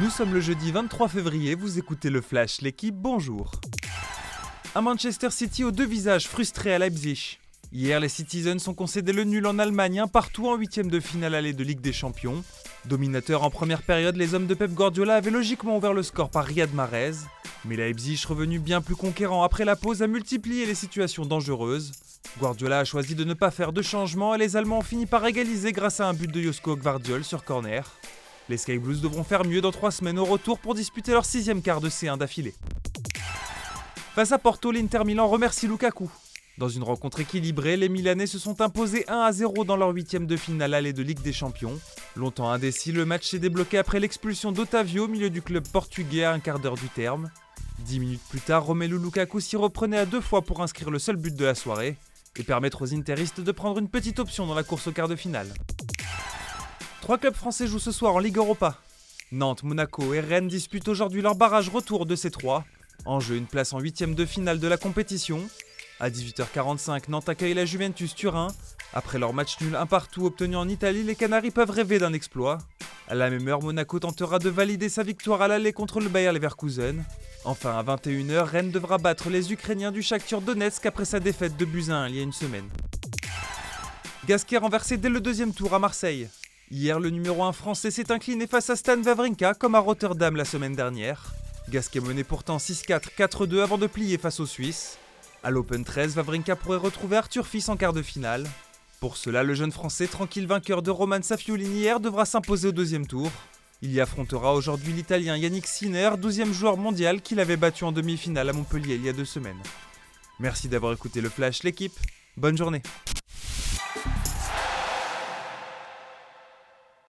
Nous sommes le jeudi 23 février, vous écoutez le Flash, l'équipe, bonjour. Un Manchester City aux deux visages frustrés à Leipzig. Hier, les Citizens ont concédé le nul en Allemagne, partout en huitième de finale allée de Ligue des Champions. Dominateur en première période, les hommes de Pep Guardiola avaient logiquement ouvert le score par Riyad Mahrez. Mais Leipzig, revenu bien plus conquérant après la pause, a multiplié les situations dangereuses. Guardiola a choisi de ne pas faire de changement et les Allemands ont fini par égaliser grâce à un but de Josko Gvardiol sur corner. Les Sky Blues devront faire mieux dans trois semaines au retour pour disputer leur sixième quart de C1 d'affilée. Face à Porto, l'Inter Milan remercie Lukaku. Dans une rencontre équilibrée, les Milanais se sont imposés 1 à 0 dans leur huitième de finale allée de Ligue des Champions. Longtemps indécis, le match s'est débloqué après l'expulsion d'Otavio au milieu du club portugais à un quart d'heure du terme. Dix minutes plus tard, Romelu Lukaku s'y reprenait à deux fois pour inscrire le seul but de la soirée et permettre aux interistes de prendre une petite option dans la course au quart de finale. Trois clubs français jouent ce soir en Ligue Europa. Nantes, Monaco et Rennes disputent aujourd'hui leur barrage retour de ces trois. En jeu, une place en huitième de finale de la compétition. À 18h45, Nantes accueille la Juventus Turin. Après leur match nul un partout obtenu en Italie, les Canaries peuvent rêver d'un exploit. À la même heure, Monaco tentera de valider sa victoire à l'aller contre le Bayer Leverkusen. Enfin, à 21h, Rennes devra battre les Ukrainiens du Shakhtar Donetsk après sa défaite de Buzyn il y a une semaine. Gasquet renversé dès le deuxième tour à Marseille. Hier, le numéro 1 français s'est incliné face à Stan Wawrinka comme à Rotterdam la semaine dernière. Gasquet menait pourtant 6-4, 4-2 avant de plier face aux Suisses. À l'Open 13, Wawrinka pourrait retrouver Arthur Fils en quart de finale. Pour cela, le jeune français, tranquille vainqueur de Roman Safiolini hier, devra s'imposer au deuxième tour. Il y affrontera aujourd'hui l'Italien Yannick Sinner, 12e joueur mondial qu'il avait battu en demi-finale à Montpellier il y a deux semaines. Merci d'avoir écouté le Flash, l'équipe. Bonne journée.